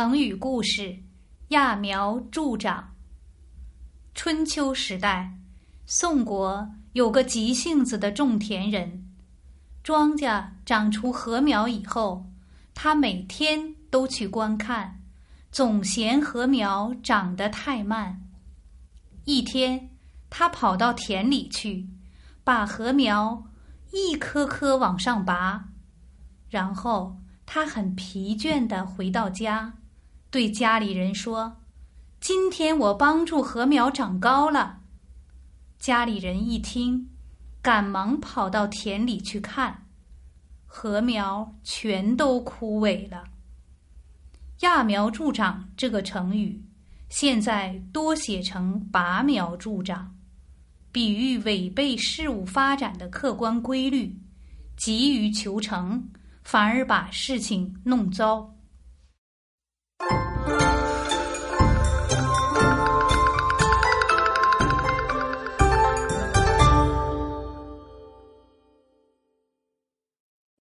成语故事：揠苗助长。春秋时代，宋国有个急性子的种田人，庄稼长出禾苗以后，他每天都去观看，总嫌禾苗长得太慢。一天，他跑到田里去，把禾苗一颗颗往上拔，然后他很疲倦地回到家。对家里人说：“今天我帮助禾苗长高了。”家里人一听，赶忙跑到田里去看，禾苗全都枯萎了。揠苗助长这个成语，现在多写成拔苗助长，比喻违背事物发展的客观规律，急于求成，反而把事情弄糟。